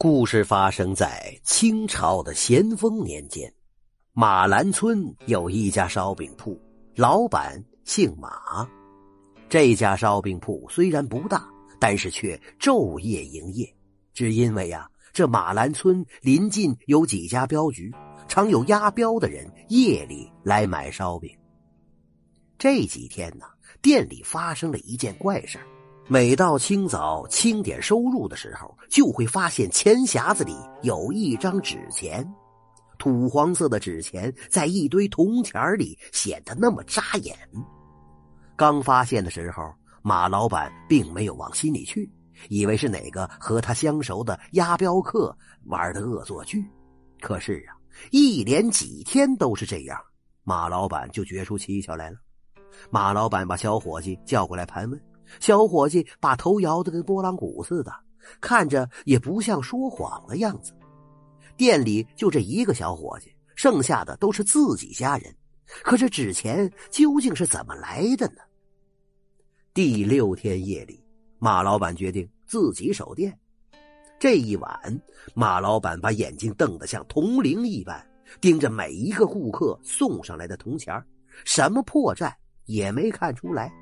故事发生在清朝的咸丰年间，马兰村有一家烧饼铺，老板姓马。这家烧饼铺虽然不大，但是却昼夜营业，只因为呀，这马兰村临近有几家镖局，常有押镖的人夜里来买烧饼。这几天呢，店里发生了一件怪事儿。每到清早清点收入的时候，就会发现钱匣子里有一张纸钱，土黄色的纸钱在一堆铜钱里显得那么扎眼。刚发现的时候，马老板并没有往心里去，以为是哪个和他相熟的押镖客玩的恶作剧。可是啊，一连几天都是这样，马老板就觉出蹊跷来了。马老板把小伙计叫过来盘问。小伙计把头摇得跟拨浪鼓似的，看着也不像说谎的样子。店里就这一个小伙计，剩下的都是自己家人。可这纸钱究竟是怎么来的呢？第六天夜里，马老板决定自己守店。这一晚，马老板把眼睛瞪得像铜铃一般，盯着每一个顾客送上来的铜钱什么破绽也没看出来。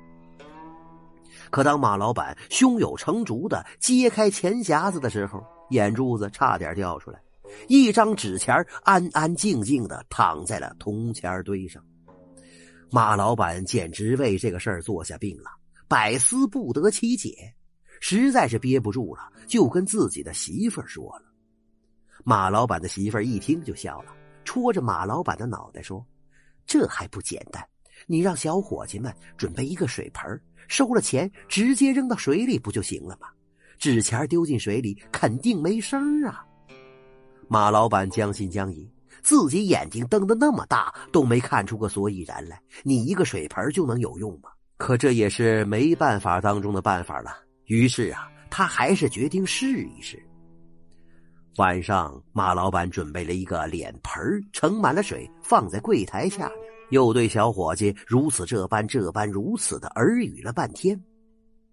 可当马老板胸有成竹的揭开钱匣子的时候，眼珠子差点掉出来。一张纸钱安安静静的躺在了铜钱堆上。马老板简直为这个事儿坐下病了，百思不得其解，实在是憋不住了，就跟自己的媳妇儿说了。马老板的媳妇儿一听就笑了，戳着马老板的脑袋说：“这还不简单？你让小伙计们准备一个水盆收了钱，直接扔到水里不就行了吗？纸钱丢进水里肯定没声啊！马老板将信将疑，自己眼睛瞪得那么大，都没看出个所以然来。你一个水盆就能有用吗？可这也是没办法当中的办法了。于是啊，他还是决定试一试。晚上，马老板准备了一个脸盆，盛满了水，放在柜台下。又对小伙计如此这般这般如此的耳语了半天，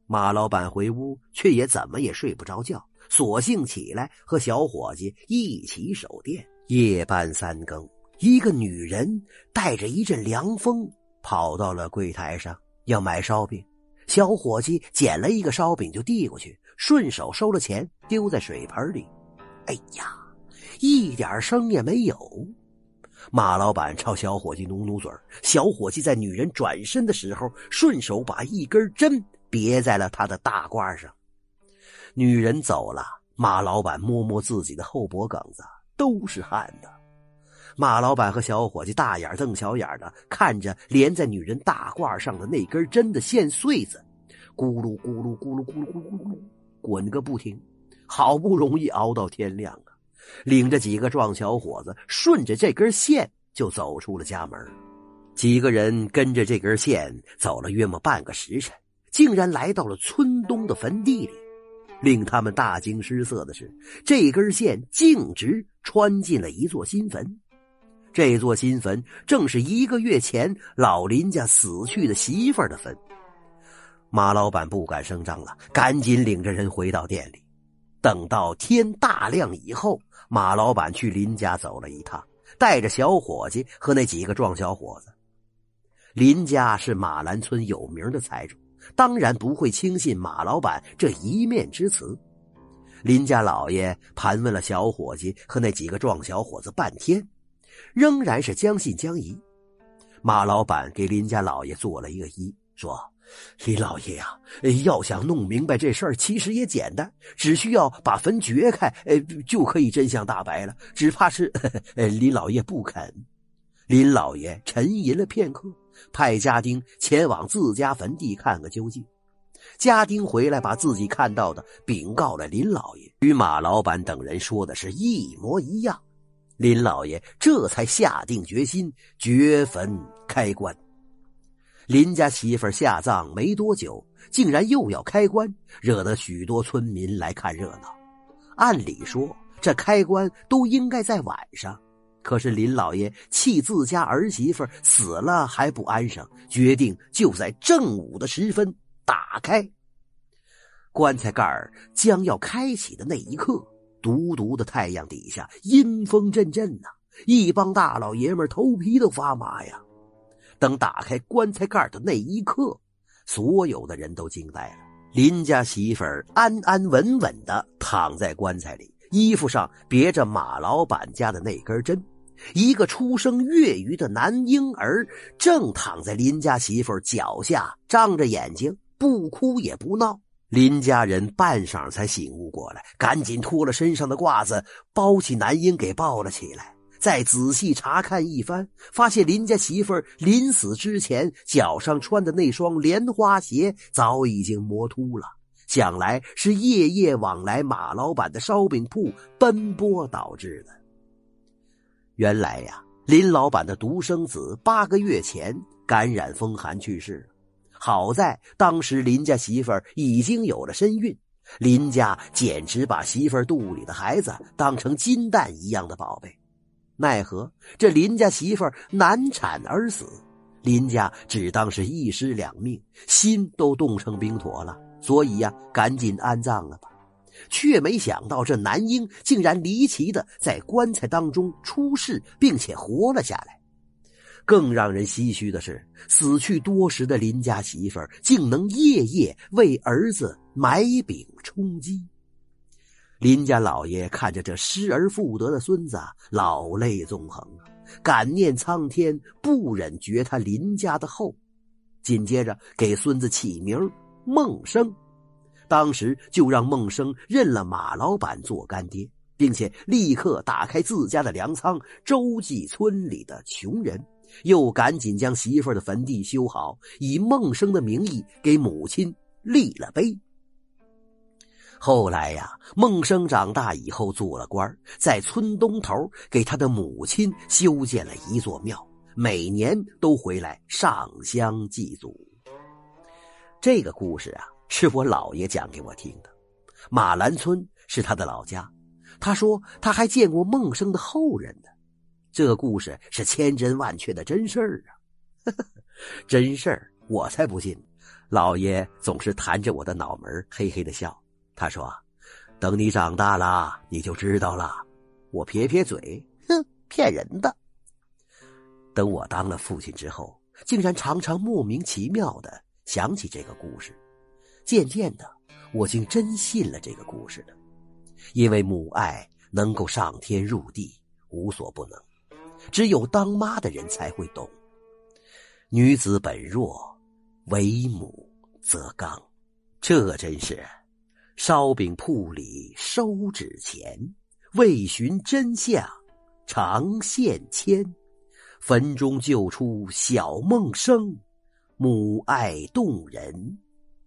马老板回屋却也怎么也睡不着觉，索性起来和小伙计一起守店。夜半三更，一个女人带着一阵凉风跑到了柜台上，要买烧饼。小伙计捡了一个烧饼就递过去，顺手收了钱，丢在水盆里。哎呀，一点声也没有。马老板朝小伙计努努嘴小伙计在女人转身的时候，顺手把一根针别在了他的大褂上。女人走了，马老板摸摸自己的后脖梗子，都是汗的。马老板和小伙计大眼瞪小眼的看着连在女人大褂上的那根针的线穗子，咕噜咕噜咕噜咕噜咕噜咕噜滚个不停，好不容易熬到天亮啊！领着几个壮小伙子，顺着这根线就走出了家门。几个人跟着这根线走了约莫半个时辰，竟然来到了村东的坟地里。令他们大惊失色的是，这根线径直穿进了一座新坟。这座新坟正是一个月前老林家死去的媳妇儿的坟。马老板不敢声张了，赶紧领着人回到店里。等到天大亮以后，马老板去林家走了一趟，带着小伙计和那几个壮小伙子。林家是马兰村有名的财主，当然不会轻信马老板这一面之词。林家老爷盘问了小伙计和那几个壮小伙子半天，仍然是将信将疑。马老板给林家老爷做了一个揖，说。林老爷呀，要想弄明白这事儿，其实也简单，只需要把坟掘开，呃，就可以真相大白了。只怕是，林老爷不肯。林老爷沉吟了片刻，派家丁前往自家坟地看个究竟。家丁回来，把自己看到的禀告了林老爷，与马老板等人说的是一模一样。林老爷这才下定决心掘坟开棺。林家媳妇下葬没多久，竟然又要开棺，惹得许多村民来看热闹。按理说，这开棺都应该在晚上，可是林老爷气自家儿媳妇死了还不安生，决定就在正午的时分打开棺材盖儿。将要开启的那一刻，毒毒的太阳底下，阴风阵阵呐，一帮大老爷们头皮都发麻呀。等打开棺材盖的那一刻，所有的人都惊呆了。林家媳妇儿安安稳稳的躺在棺材里，衣服上别着马老板家的那根针。一个出生月余的男婴儿正躺在林家媳妇儿脚下，张着眼睛，不哭也不闹。林家人半晌才醒悟过来，赶紧脱了身上的褂子，包起男婴给抱了起来。再仔细查看一番，发现林家媳妇儿临死之前脚上穿的那双莲花鞋早已经磨秃了，想来是夜夜往来马老板的烧饼铺奔波导致的。原来呀，林老板的独生子八个月前感染风寒去世，好在当时林家媳妇儿已经有了身孕，林家简直把媳妇儿肚里的孩子当成金蛋一样的宝贝。奈何这林家媳妇难产而死，林家只当是一尸两命，心都冻成冰坨了，所以呀，赶紧安葬了吧。却没想到，这男婴竟然离奇的在棺材当中出世，并且活了下来。更让人唏嘘的是，死去多时的林家媳妇竟能夜夜为儿子买饼充饥。林家老爷看着这失而复得的孙子，老泪纵横啊，感念苍天不忍绝他林家的后，紧接着给孙子起名孟生。当时就让孟生认了马老板做干爹，并且立刻打开自家的粮仓，周济村里的穷人，又赶紧将媳妇的坟地修好，以孟生的名义给母亲立了碑。后来呀，孟生长大以后做了官，在村东头给他的母亲修建了一座庙，每年都回来上香祭祖。这个故事啊。是我姥爷讲给我听的，马兰村是他的老家。他说他还见过孟生的后人呢。这个故事是千真万确的真事儿啊！真事儿，我才不信。老爷总是弹着我的脑门，嘿嘿的笑。他说：“等你长大了，你就知道了。”我撇撇嘴，哼，骗人的。等我当了父亲之后，竟然常常莫名其妙的想起这个故事。渐渐的，我竟真信了这个故事了，因为母爱能够上天入地，无所不能，只有当妈的人才会懂。女子本弱，为母则刚，这真是烧饼铺里收纸钱，为寻真相长线牵，坟中救出小梦生，母爱动人。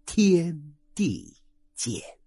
天地间。